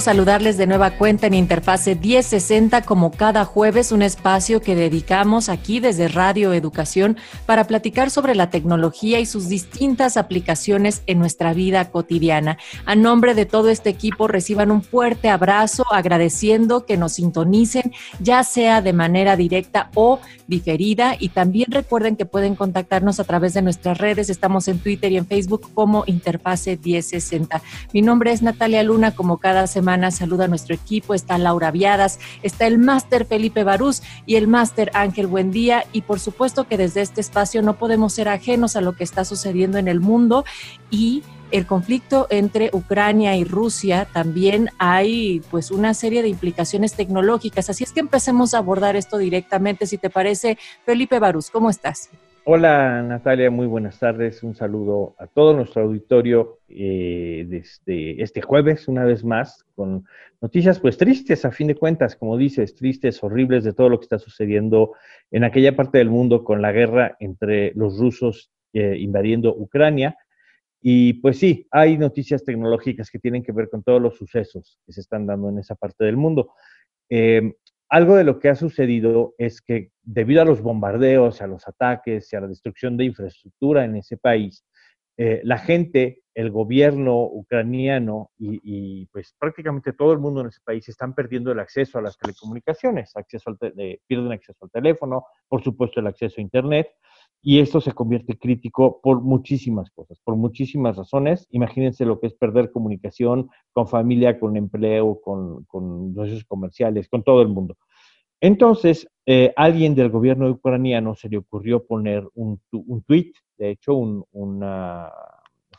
Saludarles de nueva cuenta en Interfase 1060 como cada jueves, un espacio que dedicamos aquí desde Radio Educación para platicar sobre la tecnología y sus distintas aplicaciones en nuestra vida cotidiana. A nombre de todo este equipo reciban un fuerte abrazo agradeciendo que nos sintonicen ya sea de manera directa o diferida y también recuerden que pueden contactarnos a través de nuestras redes. Estamos en Twitter y en Facebook como Interfase 1060. Mi nombre es Natalia Luna como cada semana saluda a nuestro equipo, está Laura Viadas, está el máster Felipe Barús y el máster Ángel Buendía y por supuesto que desde este espacio no podemos ser ajenos a lo que está sucediendo en el mundo y el conflicto entre Ucrania y Rusia también hay pues una serie de implicaciones tecnológicas. Así es que empecemos a abordar esto directamente. Si te parece, Felipe Barús, ¿cómo estás? Hola Natalia, muy buenas tardes. Un saludo a todo nuestro auditorio eh, desde este jueves, una vez más, con noticias pues tristes, a fin de cuentas, como dices, tristes, horribles de todo lo que está sucediendo en aquella parte del mundo con la guerra entre los rusos eh, invadiendo Ucrania. Y pues sí, hay noticias tecnológicas que tienen que ver con todos los sucesos que se están dando en esa parte del mundo. Eh, algo de lo que ha sucedido es que debido a los bombardeos, a los ataques y a la destrucción de infraestructura en ese país, eh, la gente, el gobierno ucraniano y, pues prácticamente todo el mundo en ese país están perdiendo el acceso a las telecomunicaciones, acceso al pierden acceso al teléfono, por supuesto el acceso a Internet, y esto se convierte crítico por muchísimas cosas, por muchísimas razones. Imagínense lo que es perder comunicación con familia, con empleo, con, negocios comerciales, con todo el mundo. Entonces, eh, alguien del gobierno ucraniano se le ocurrió poner un, un tweet, de hecho, un,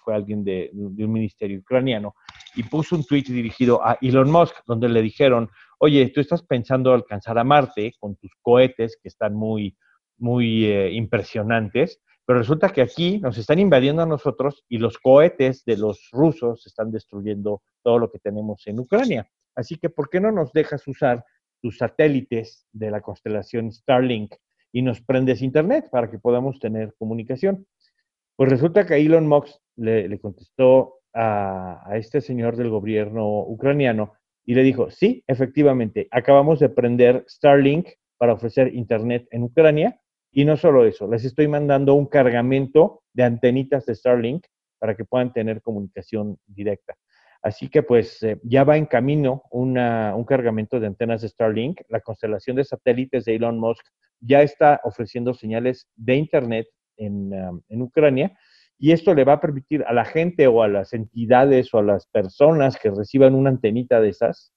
fue alguien de, de, un ministerio ucraniano, y puso un tweet dirigido a Elon Musk, donde le dijeron, oye, tú estás pensando alcanzar a Marte con tus cohetes que están muy, muy eh, impresionantes, pero resulta que aquí nos están invadiendo a nosotros y los cohetes de los rusos están destruyendo todo lo que tenemos en Ucrania. Así que, ¿por qué no nos dejas usar tus satélites de la constelación Starlink y nos prendes internet para que podamos tener comunicación? Pues resulta que Elon Musk le, contestó a, a este señor del gobierno ucraniano y le dijo, sí, efectivamente, acabamos de prender Starlink para ofrecer internet en Ucrania y no solo eso, les estoy mandando un cargamento de antenitas de Starlink para que puedan tener comunicación directa. Así que pues eh, ya va en camino un cargamento de antenas de Starlink. La constelación de satélites de Elon Musk ya está ofreciendo señales de Internet en, Ucrania y esto le va a permitir a la gente o a las entidades o a las personas que reciban una antenita de esas,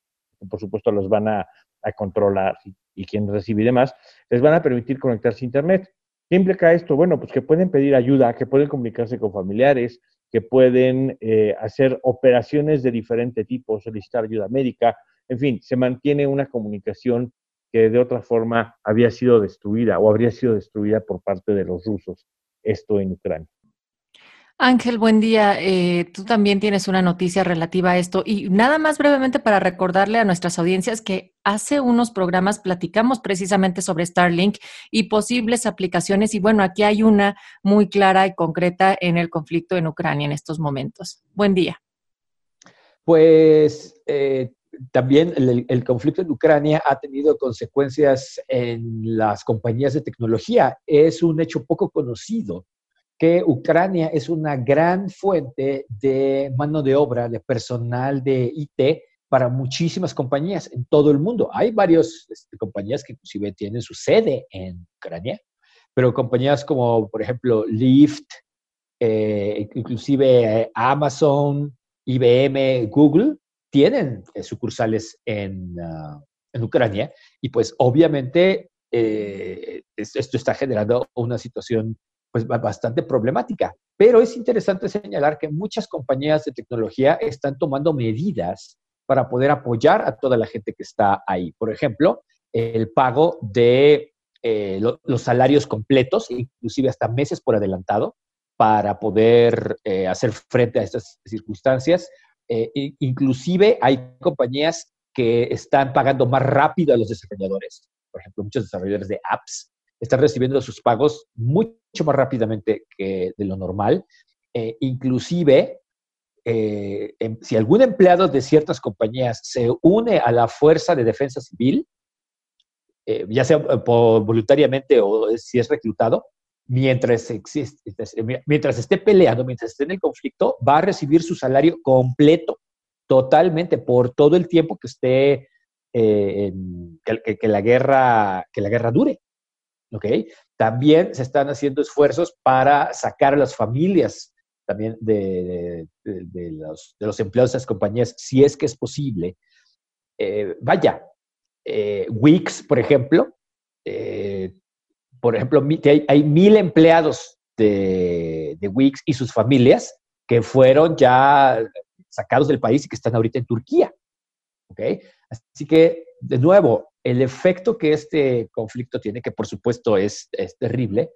por supuesto los van a, a controlar y quien recibe más, les van a permitir conectarse a Internet. ¿Qué implica esto? Bueno, pues que pueden pedir ayuda, que pueden comunicarse con familiares, que pueden eh, hacer operaciones de diferente tipo, solicitar ayuda médica, en fin, se mantiene una comunicación que de otra forma había sido destruida o habría sido destruida por parte de los rusos, esto en Ucrania. Ángel, buen día. Eh, tú también tienes una noticia relativa a esto. Y nada más brevemente para recordarle a nuestras audiencias que hace unos programas platicamos precisamente sobre Starlink y posibles aplicaciones. Y bueno, aquí hay una muy clara y concreta en el conflicto en Ucrania en estos momentos. Buen día. Pues eh, también el, el, conflicto en Ucrania ha tenido consecuencias en las compañías de tecnología. Es un hecho poco conocido que Ucrania es una gran fuente de mano de obra, de personal de IT para muchísimas compañías en todo el mundo. Hay varias este, compañías que inclusive tienen su sede en Ucrania, pero compañías como, por ejemplo, Lyft, eh, inclusive eh, Amazon, IBM, Google, tienen sucursales en, ah, en, Ucrania y pues obviamente esto está generando una situación pues bastante problemática. Pero es interesante señalar que muchas compañías de tecnología están tomando medidas para poder apoyar a toda la gente que está ahí. Por ejemplo, el pago de eh, los salarios completos, inclusive hasta meses por adelantado, para poder eh, hacer frente a estas circunstancias. Eh, inclusive hay compañías que están pagando más rápido a los desarrolladores. Por ejemplo, muchos desarrolladores de apps están recibiendo sus pagos mucho más rápidamente que de lo normal. inclusive, em, si algún empleado de ciertas compañías se une a la Fuerza de Defensa Civil, eh, ya sea eh, voluntariamente o si es reclutado, mientras, existe, mientras esté peleando, mientras esté en el conflicto, va a recibir su salario completo, totalmente, por todo el tiempo que esté, eh, que, la guerra, que la guerra dure. ¿Okay? También se están haciendo esfuerzos para sacar a las familias también de, los, de los, empleados de esas compañías, si es que es posible. vaya, eh, Wix, por ejemplo, eh, por ejemplo, hay, mil empleados de, Wix y sus familias que fueron ya sacados del país y que están ahorita en Turquía. Así que, de nuevo, el efecto que este conflicto tiene, que por supuesto es, es terrible,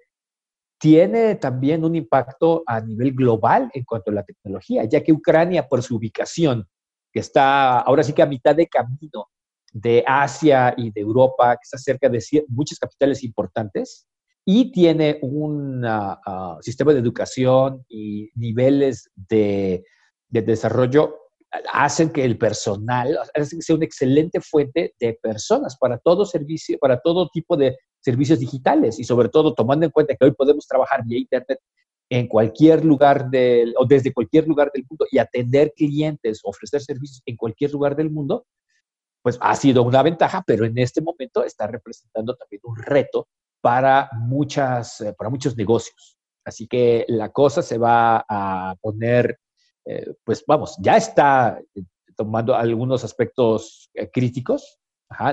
tiene también un impacto a nivel global en cuanto a la tecnología, ya que Ucrania, por su ubicación, que está ahora sí que a mitad de camino de Asia y de Europa, que está cerca de muchas capitales importantes y tiene un ah, ah, sistema de educación y niveles de, desarrollo hacen que el personal, hacen que sea una excelente fuente de personas para todo servicio, para todo tipo de servicios digitales y sobre todo tomando en cuenta que hoy podemos trabajar vía internet en cualquier lugar del, o desde cualquier lugar del mundo y atender clientes, ofrecer servicios en cualquier lugar del mundo, pues ha sido una ventaja, pero en este momento está representando también un reto para, muchas, eh, para muchos negocios. Así que la cosa se va a poner, eh, pues vamos, ya está eh, tomando algunos aspectos críticos.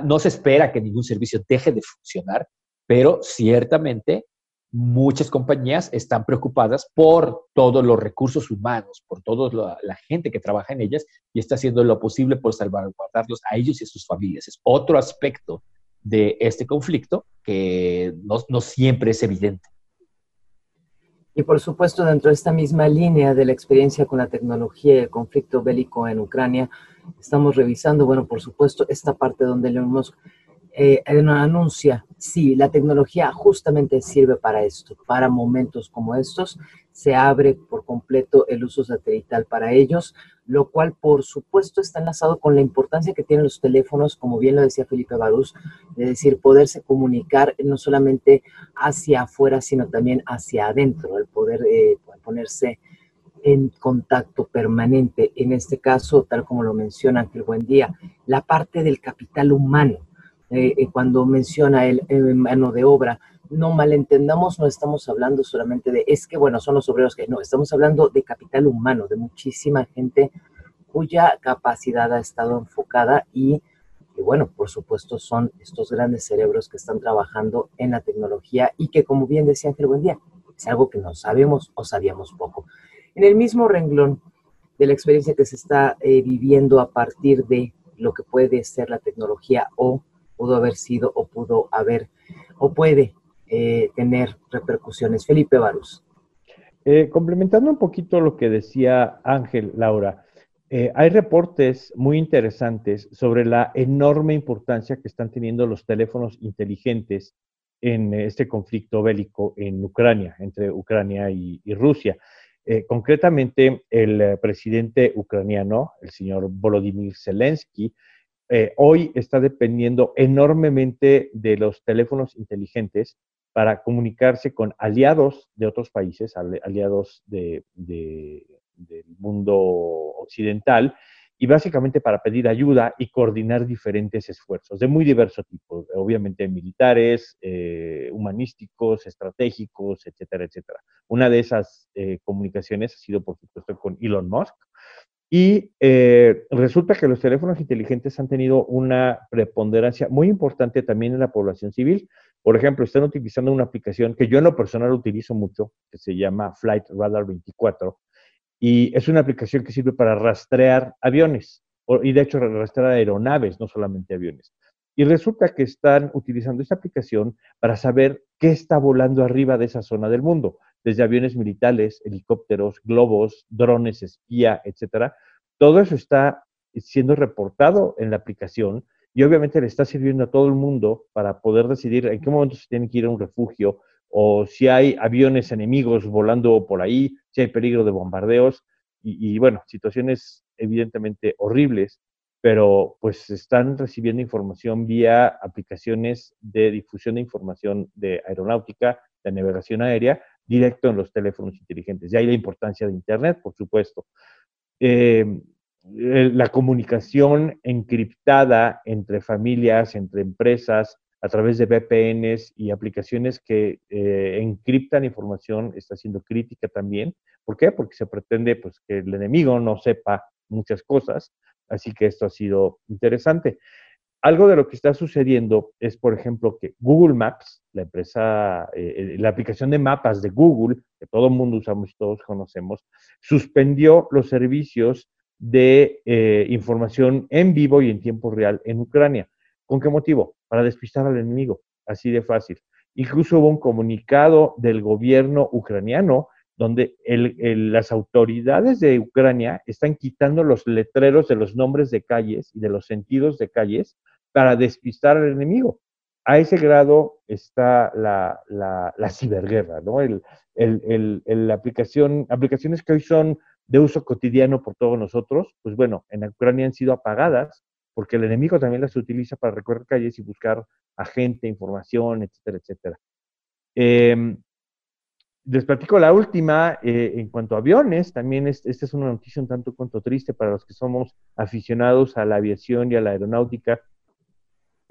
No se espera que ningún servicio deje de funcionar, pero ciertamente muchas compañías están preocupadas por todos los recursos humanos, por toda la, gente que trabaja en ellas y está haciendo lo posible por salvaguardarlos a ellos y a sus familias. Es otro aspecto de este conflicto que no siempre es evidente. Y por supuesto, dentro de esta misma línea de la experiencia con la tecnología y el conflicto bélico en Ucrania, estamos revisando, bueno, por supuesto, esta parte donde le hemos eh, anuncia, sí, la tecnología justamente sirve para esto, para momentos como estos, se abre por completo el uso satelital para ellos, lo cual por supuesto está enlazado con la importancia que tienen los teléfonos, como bien lo decía Felipe Barús, de decir, poderse comunicar no solamente hacia afuera, sino también hacia adentro, el poder eh, ponerse en contacto permanente. En este caso, tal como lo menciona Ángel Buendía, la parte del capital humano eh, eh, cuando menciona el, mano de obra, no malentendamos, no estamos hablando solamente de, es que bueno, son los obreros que no, estamos hablando de capital humano, de muchísima gente cuya capacidad ha estado enfocada y, bueno, por supuesto son estos grandes cerebros que están trabajando en la tecnología y que, como bien decía Ángel Buendía, es algo que no sabemos o sabíamos poco. En el mismo renglón de la experiencia que se está eh, viviendo a partir de lo que puede ser la tecnología o pudo haber sido o pudo haber o puede eh, tener repercusiones. Felipe Barús. Eh, complementando un poquito lo que decía Ángel, Laura, eh, hay reportes muy interesantes sobre la enorme importancia que están teniendo los teléfonos inteligentes en este conflicto bélico en Ucrania, entre Ucrania y, y Rusia. concretamente, el presidente ucraniano, el señor Volodymyr Zelensky, eh, hoy está dependiendo enormemente de los teléfonos inteligentes para comunicarse con aliados de otros países, aliados del mundo occidental, y básicamente para pedir ayuda y coordinar diferentes esfuerzos de muy diverso tipo, obviamente militares, eh, humanísticos, estratégicos, etcétera, etcétera. Una de esas eh, comunicaciones ha sido, por supuesto, con Elon Musk. Y eh, resulta que los teléfonos inteligentes han tenido una preponderancia muy importante también en la población civil. Por ejemplo, están utilizando una aplicación que yo en lo personal utilizo mucho, que se llama Flight Radar 24, y es una aplicación que sirve para rastrear aviones, y de hecho rastrear aeronaves, no solamente aviones. Y resulta que están utilizando esta aplicación para saber qué está volando arriba de esa zona del mundo, desde aviones militares, helicópteros, globos, drones, espía, etcétera. Todo eso está siendo reportado en la aplicación y obviamente le está sirviendo a todo el mundo para poder decidir en qué momento se tienen que ir a un refugio o si hay aviones enemigos volando por ahí, si hay peligro de bombardeos y, bueno, situaciones evidentemente horribles, pero pues están recibiendo información vía aplicaciones de difusión de información de aeronáutica, de navegación aérea, directo en los teléfonos inteligentes. Y ahí la importancia de Internet, por supuesto. Eh, la comunicación encriptada entre familias, entre empresas, a través de VPNs y aplicaciones que eh, encriptan información, está siendo crítica también. ¿Por qué? Porque se pretende pues, que el enemigo no sepa muchas cosas, así que esto ha sido interesante. Algo de lo que está sucediendo es, por ejemplo, que Google Maps, la empresa, eh, la aplicación de mapas de Google, que todo el mundo usamos y todos conocemos, suspendió los servicios de eh, información en vivo y en tiempo real en Ucrania. ¿Con qué motivo? Para despistar al enemigo, así de fácil. Incluso hubo un comunicado del gobierno ucraniano donde las autoridades de Ucrania están quitando los letreros de los nombres de calles y de los sentidos de calles para despistar al enemigo. A ese grado está la, ciberguerra, ¿no? El, la aplicación, aplicaciones que hoy son de uso cotidiano por todos nosotros, pues bueno, en Ucrania han sido apagadas porque el enemigo también las utiliza para recorrer calles y buscar a gente, información, etcétera, etcétera. Eh, la última, eh, en cuanto a aviones, también esta es una noticia un tanto cuanto triste para los que somos aficionados a la aviación y a la aeronáutica.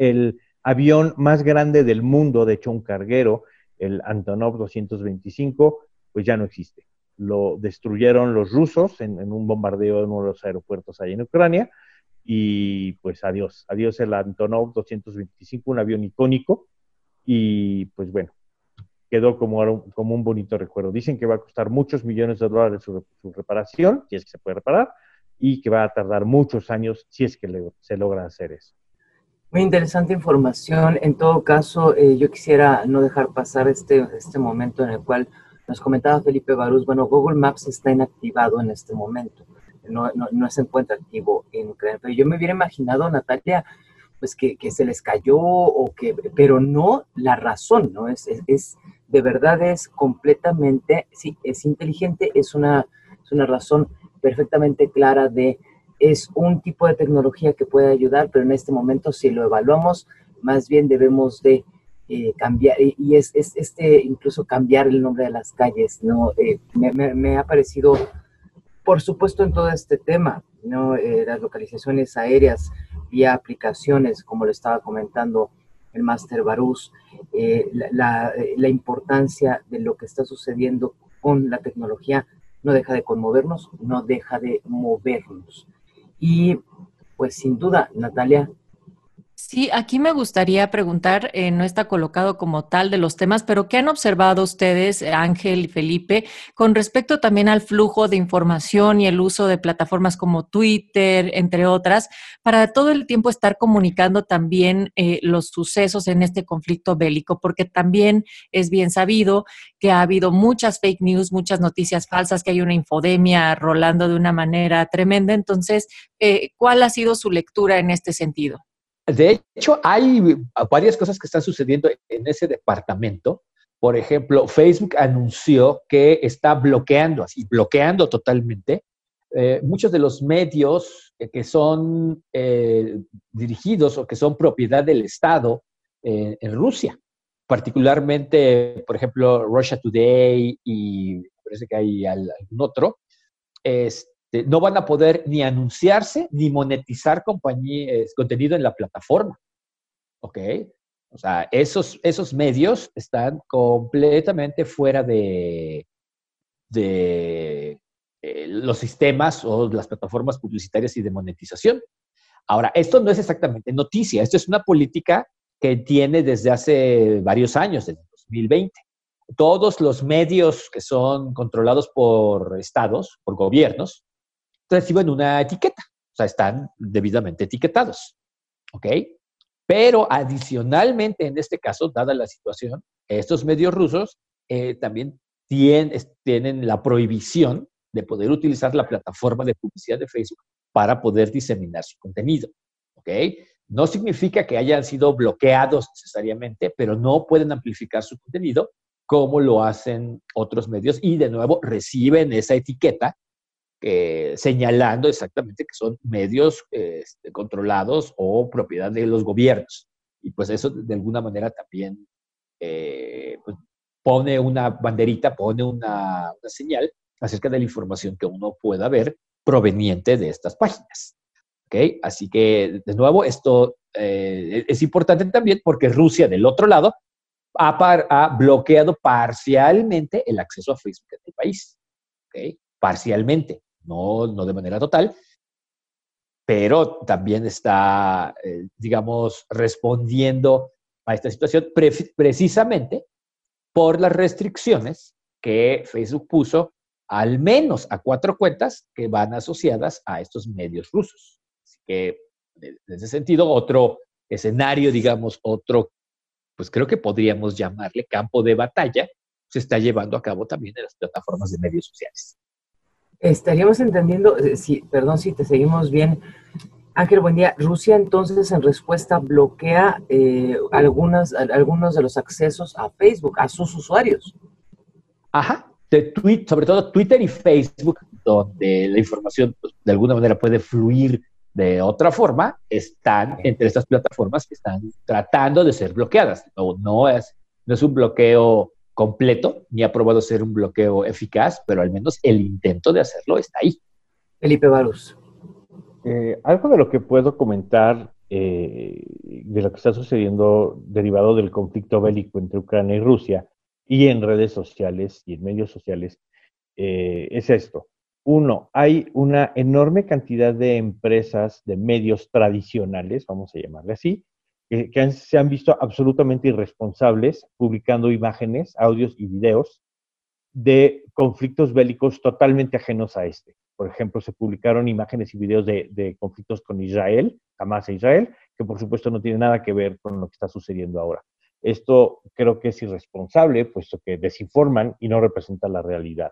El avión más grande del mundo, de hecho un carguero, el Antonov 225, pues ya no existe. Lo destruyeron los rusos en, en un bombardeo en uno de los aeropuertos ahí en Ucrania y pues adiós, adiós el Antonov 225, un avión icónico y pues bueno, quedó como, como un bonito recuerdo. Dicen que va a costar muchos millones de dólares su, reparación, si es que se puede reparar, y que va a tardar muchos años si es que se logra hacer eso. Muy interesante información. En todo caso, eh, yo quisiera no dejar pasar este, este momento en el cual nos comentaba Felipe Barús, bueno, Google Maps está inactivado en este momento no, no, se encuentra activo en Ucrania. Pero yo me hubiera imaginado, Natalia, pues que, se les cayó o que, pero no la razón, ¿no? Es, es, de verdad es completamente, sí, es inteligente, es una, es una razón perfectamente clara de, es un tipo de tecnología que puede ayudar, pero en este momento si lo evaluamos, más bien debemos de eh, cambiar, y es, es, este, incluso cambiar el nombre de las calles, ¿no? Eh, me, ha parecido por supuesto, en todo este tema, ¿no? Eh, las localizaciones aéreas vía aplicaciones, como le estaba comentando el Master Barús, la, importancia de lo que está sucediendo con la tecnología no deja de conmovernos, no deja de movernos. Y pues sin duda, Natalia, Sí, aquí me gustaría preguntar, eh, no está colocado como tal de los temas, pero ¿qué han observado ustedes, Ángel y Felipe, con respecto también al flujo de información y el uso de plataformas como Twitter, entre otras, para todo el tiempo estar comunicando también eh, los sucesos en este conflicto bélico? Porque también es bien sabido que ha habido muchas fake news, muchas noticias falsas, que hay una infodemia rolando de una manera tremenda. Entonces, eh, ¿cuál ha sido su lectura en este sentido? De hecho, hay varias cosas que están sucediendo en ese departamento. Por ejemplo, Facebook anunció que está bloqueando, así, bloqueando totalmente eh, muchos de los medios que son eh, dirigidos o que son propiedad del Estado eh, en Rusia, particularmente, por ejemplo, Russia Today y parece que hay algún otro, este, no van a poder ni anunciarse ni monetizar contenido en la plataforma. ¿Ok? O sea, esos, esos medios están completamente fuera de, de eh, los sistemas o las plataformas publicitarias y de monetización. Ahora, esto no es exactamente noticia, esto es una política que tiene desde hace varios años, desde 2020. Todos los medios que son controlados por estados, por gobiernos, reciben una etiqueta, o sea, están debidamente etiquetados. ¿Ok? Pero adicionalmente, en este caso, dada la situación, estos medios rusos eh, también tienen, la prohibición de poder utilizar la plataforma de publicidad de Facebook para poder diseminar su contenido. ¿Ok? No significa que hayan sido bloqueados necesariamente, pero no pueden amplificar su contenido como lo hacen otros medios y de nuevo reciben esa etiqueta eh, señalando exactamente que son medios este, controlados o propiedad de los gobiernos. Y pues eso de alguna manera también eh, pues, pone una banderita, pone una, señal acerca de la información que uno pueda ver proveniente de estas páginas. ¿Okay? Así que, de nuevo, esto eh, es importante también porque Rusia, del otro lado, ha, bloqueado parcialmente el acceso a Facebook en el país. ¿Okay? Parcialmente no, no de manera total, pero también está, eh, digamos, respondiendo a esta situación precisamente por las restricciones que Facebook puso al menos a cuatro cuentas que van asociadas a estos medios rusos. Así que, en ese sentido, otro escenario, digamos, otro, pues creo que podríamos llamarle campo de batalla, se está llevando a cabo también en las plataformas de medios sociales. Estaríamos entendiendo, eh, si, perdón si te seguimos bien, Ángel, buen día. Rusia entonces en respuesta bloquea eh, algunas, algunos de los accesos a Facebook, a sus usuarios. Ajá, de tweet, sobre todo Twitter y Facebook, donde la información pues, de alguna manera puede fluir de otra forma, están entre estas plataformas que están tratando de ser bloqueadas. No, no, es, no es un bloqueo completo, ni ha probado ser un bloqueo eficaz, pero al menos el intento de hacerlo está ahí. Felipe Barus. Eh, algo de lo que puedo comentar eh, de lo que está sucediendo derivado del conflicto bélico entre Ucrania y Rusia y en redes sociales y en medios sociales eh, es esto. Uno, hay una enorme cantidad de empresas, de medios tradicionales, vamos a llamarle así, que, se han visto absolutamente irresponsables publicando imágenes, audios y videos de conflictos bélicos totalmente ajenos a este. Por ejemplo, se publicaron imágenes y videos de, conflictos con Israel, Hamas e Israel, que por supuesto no tiene nada que ver con lo que está sucediendo ahora. Esto creo que es irresponsable, puesto que desinforman y no representa la realidad.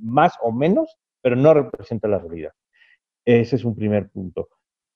Más o menos, pero no representa la realidad. Ese es un primer punto.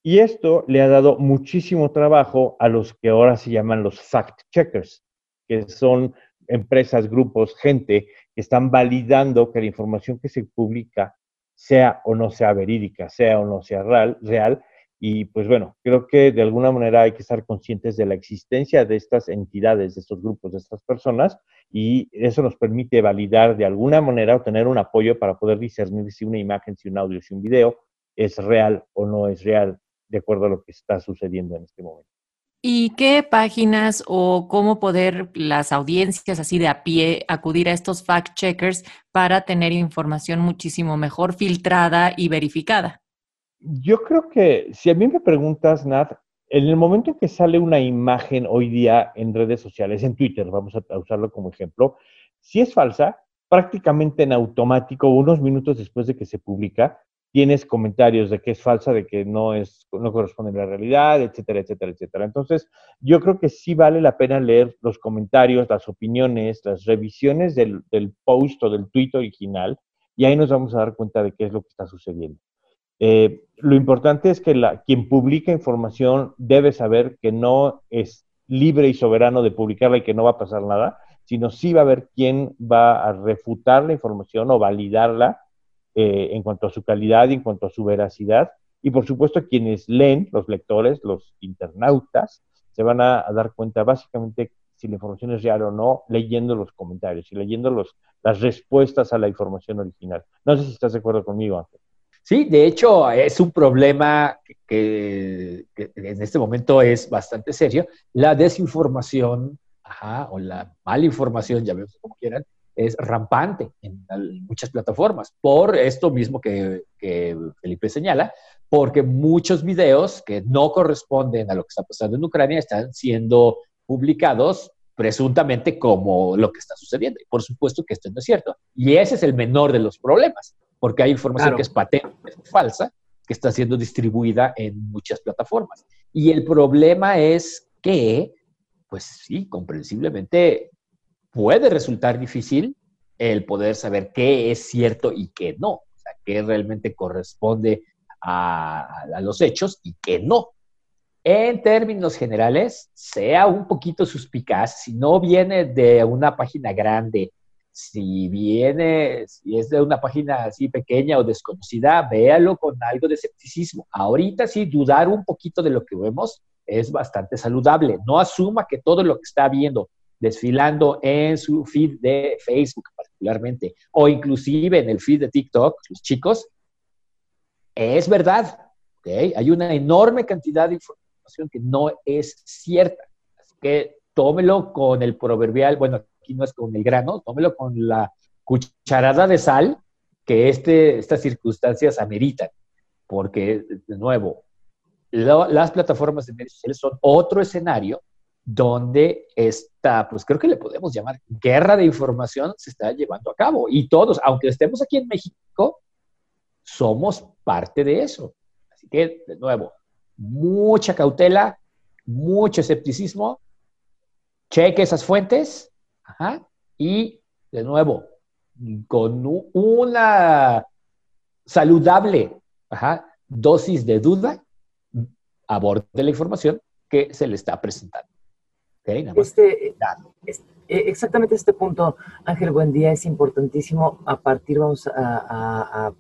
Y esto le ha dado muchísimo trabajo a los que ahora se llaman los fact-checkers, que son empresas, grupos, gente que están validando que la información que se publica sea o no sea verídica, sea o no sea real, real. Y pues bueno, creo que de alguna manera hay que estar conscientes de la existencia de estas entidades, de estos grupos, de estas personas, y eso nos permite validar de alguna manera o tener un apoyo para poder discernir si una imagen, si un audio, si un video es real o no es real de acuerdo a lo que está sucediendo en este momento. ¿Y qué páginas o cómo poder las audiencias así de a pie acudir a estos fact-checkers para tener información muchísimo mejor filtrada y verificada? Yo creo que si a mí me preguntas, Nat, en el momento en que sale una imagen hoy día en redes sociales, en Twitter, vamos a usarlo como ejemplo, si es falsa, prácticamente en automático, unos minutos después de que se publica, tienes comentarios de que es falsa, de que no, es, no corresponde a la realidad, etcétera, etcétera, etcétera. Entonces, yo creo que sí vale la pena leer los comentarios, las opiniones, las revisiones del, del post o del tweet original, y ahí nos vamos a dar cuenta de qué es lo que está sucediendo. Eh, lo importante es que la, quien publica información debe saber que no es libre y soberano de publicarla y que no va a pasar nada, sino sí va a haber quien va a refutar la información o validarla eh, en cuanto a su calidad y en cuanto a su veracidad. Y por supuesto quienes leen, los lectores, los internautas, se van a, dar cuenta básicamente si la información es real o no, leyendo los comentarios y leyendo las respuestas a la información original. No sé si estás de acuerdo conmigo, Ángel. Sí, de hecho es un problema que, en este momento es bastante serio. La desinformación o la mala información, ya vemos como quieran, es rampante en, muchas plataformas, por esto mismo que, Felipe señala, porque muchos videos que no corresponden a lo que está pasando en Ucrania están siendo publicados presuntamente como lo que está sucediendo. Y por supuesto que esto no es cierto. Y ese es el menor de los problemas, porque hay información que es patente, es falsa, que está siendo distribuida en muchas plataformas. Y el problema es que, pues sí, comprensiblemente puede resultar difícil el poder saber qué es cierto y qué no, o sea, qué realmente corresponde a, los hechos y qué no. En términos generales, sea un poquito suspicaz, si no viene de una página grande, si viene, si es de una página así pequeña o desconocida, véalo con algo de escepticismo. Ahorita sí, dudar un poquito de lo que vemos es bastante saludable. No asuma que todo lo que está viendo desfilando en su feed de Facebook particularmente, o inclusive en el feed de TikTok, los chicos, es verdad. ¿okay? Hay una enorme cantidad de información que no es cierta. Así que tómelo con el proverbial, bueno, aquí no es con el grano, tómelo con la cucharada de sal que este, estas circunstancias ameritan. Porque, de nuevo, las plataformas de medios sociales son otro escenario donde esta, pues creo que le podemos llamar guerra de información se está llevando a cabo. Y todos, aunque estemos aquí en México, somos parte de eso. Así que, de nuevo, mucha cautela, mucho escepticismo, cheque esas fuentes, y de nuevo, con una saludable dosis de duda, aborde la información que se le está presentando. Este, eh, exactamente este punto, Ángel, buen día, es importantísimo. A partir, vamos a,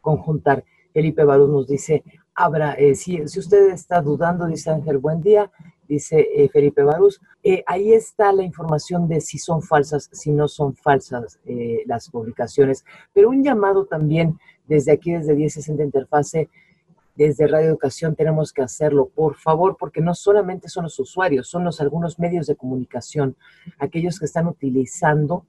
conjuntar. Felipe Barú nos dice, habrá, eh, si, si, usted está dudando, dice Ángel, buen día, dice eh, Felipe Barús, ahí está la información de si son falsas, si no son falsas las publicaciones, pero un llamado también desde aquí, desde 1060 Interfase, desde Radio Educación tenemos que hacerlo, por favor, porque no solamente son los usuarios, son los algunos medios de comunicación, aquellos que están utilizando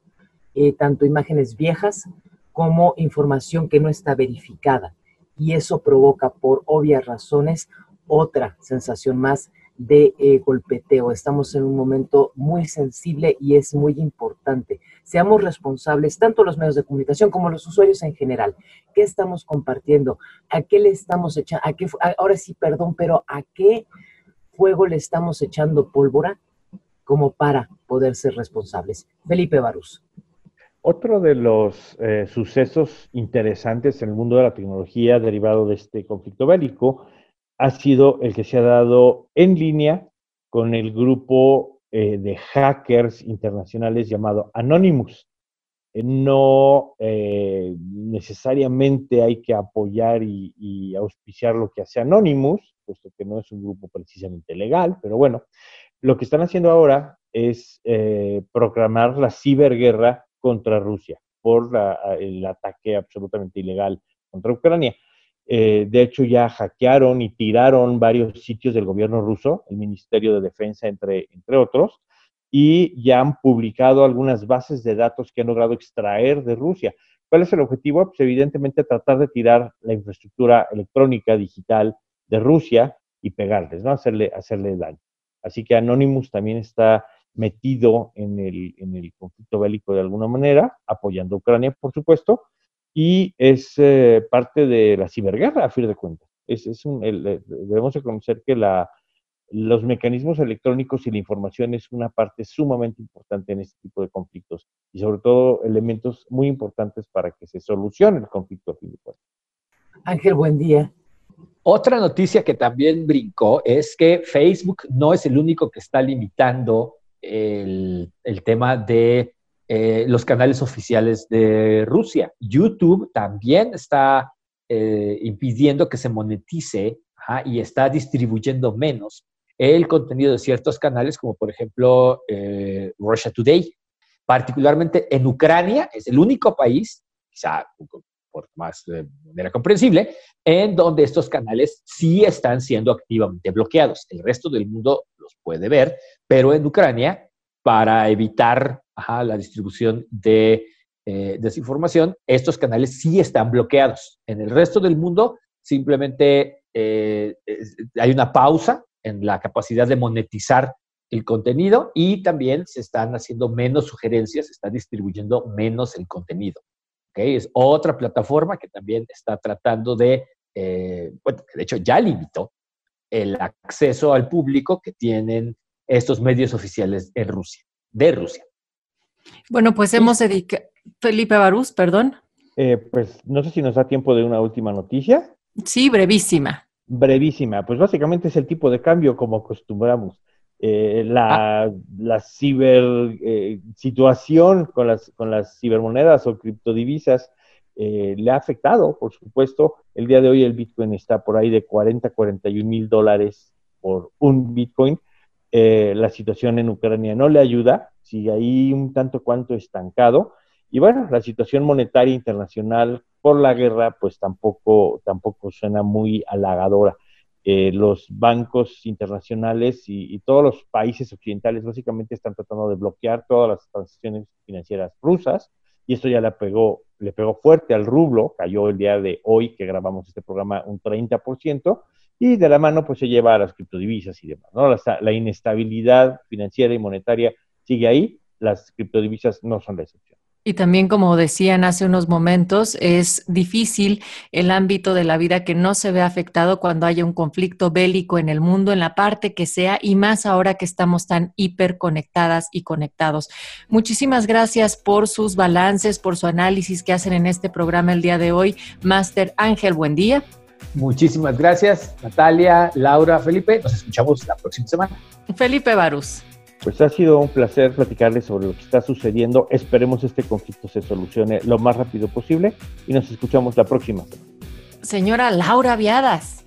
eh, tanto imágenes viejas como información que no está verificada. Y eso provoca, por obvias razones, otra sensación más de eh, golpeteo. Estamos en un momento muy sensible y es muy importante. Seamos responsables, tanto los medios de comunicación como los usuarios en general. ¿Qué estamos compartiendo? ¿A qué le estamos echando? ¿A qué, ahora sí, perdón, pero ¿a qué fuego le estamos echando pólvora como para poder ser responsables? Felipe Barús. Otro de los eh, sucesos interesantes en el mundo de la tecnología derivado de este conflicto bélico ha sido el que se ha dado en línea con el grupo eh, de hackers internacionales llamado Anonymous. Eh, no eh, necesariamente hay que apoyar y, auspiciar lo que hace Anonymous, puesto que no es un grupo precisamente legal, pero bueno, lo que están haciendo ahora es proclamar la ciberguerra contra Rusia por el ataque absolutamente ilegal contra Ucrania. Eh, de hecho, ya hackearon y tiraron varios sitios del gobierno ruso, el Ministerio de Defensa, entre, entre otros, y ya han publicado algunas bases de datos que han logrado extraer de Rusia. ¿Cuál es el objetivo? Pues evidentemente tratar de tirar la infraestructura electrónica digital de Rusia y pegarles, ¿no? Hacerle, hacerle daño. Así que Anonymous también está metido en el, en el conflicto bélico de alguna manera, apoyando a Ucrania, por supuesto, y es eh, parte de la ciberguerra, a fin de cuentas. Es, es un, eh, debemos reconocer que la, los mecanismos electrónicos y la información es una parte sumamente importante en este tipo de conflictos y sobre todo elementos muy importantes para que se solucione el conflicto a fin de cuentas. Ángel, buen día. Otra noticia que también brincó es que Facebook no es el único que está limitando el, el tema de eh, los canales oficiales de Rusia. YouTube también está eh, impidiendo que se monetice y está distribuyendo menos el contenido de ciertos canales, como por ejemplo eh, Russia Today. Particularmente en Ucrania, es el único país, quizá por más de manera comprensible, en donde estos canales sí están siendo activamente bloqueados. El resto del mundo los puede ver, pero en Ucrania, para evitar la distribución de eh, desinformación, estos canales sí están bloqueados. En el resto del mundo, simplemente eh, hay una pausa en la capacidad de monetizar el contenido y también se están haciendo menos sugerencias, se está distribuyendo menos el contenido. ¿okay? Es otra plataforma que también está tratando de, eh, bueno, de hecho ya limitó el acceso al público que tienen estos medios oficiales en Rusia, de Rusia. Bueno, pues hemos dedicado, Felipe Barús, perdón. Eh, pues no sé si nos da tiempo de una última noticia. Sí, brevísima. Brevísima. Pues básicamente es el tipo de cambio como acostumbramos. Eh, la, ah. la, ciber eh, situación con las, con las cibermonedas o criptodivisas eh, le ha afectado, por supuesto. El día de hoy el Bitcoin está por ahí de 40, 41 mil dólares por un Bitcoin. la situación en Ucrania no le ayuda, sigue ahí un tanto cuanto estancado. Y bueno, la situación monetaria internacional por la guerra, pues tampoco, tampoco suena muy halagadora. Eh, los bancos internacionales y, todos los países occidentales básicamente están tratando de bloquear todas las transacciones financieras rusas y esto ya le pegó, le pegó fuerte al rublo, cayó el día de hoy que grabamos este programa un 30% y de la mano pues se lleva a las criptodivisas y demás. ¿no? la inestabilidad financiera y monetaria sigue ahí, las criptodivisas no son la excepción. Y también, como decían hace unos momentos, es difícil el ámbito de la vida que no se ve afectado cuando haya un conflicto bélico en el mundo, en la parte que sea, y más ahora que estamos tan hiperconectadas y conectados. Muchísimas gracias por sus balances, por su análisis que hacen en este programa el día de hoy. Máster Ángel, buen día. Muchísimas gracias, Natalia, Laura, Felipe. Nos escuchamos la próxima semana. Felipe Barús. Pues ha sido un placer platicarles sobre lo que está sucediendo. Esperemos este conflicto se solucione lo más rápido posible y nos escuchamos la próxima. Señora Laura Viadas.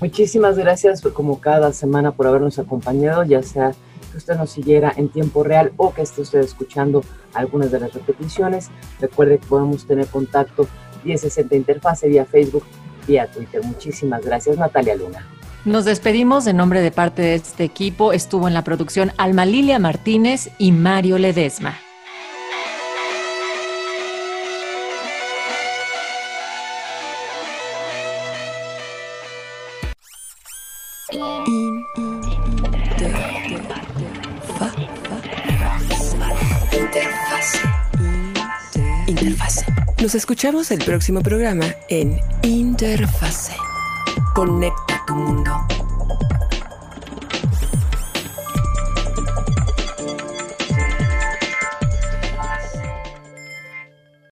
Muchísimas gracias como cada semana por habernos acompañado, ya sea que usted nos siguiera en tiempo real o que esté usted escuchando algunas de las repeticiones. Recuerde que podemos tener contacto 1060 Interfase vía Facebook, vía Twitter. Muchísimas gracias, Natalia Luna. Nos despedimos en nombre de parte de este equipo. Estuvo en la producción Alma Lilia Martínez y Mario Ledesma. Interfase. Nos escuchamos el próximo programa en Interfase. Conecta 都梦到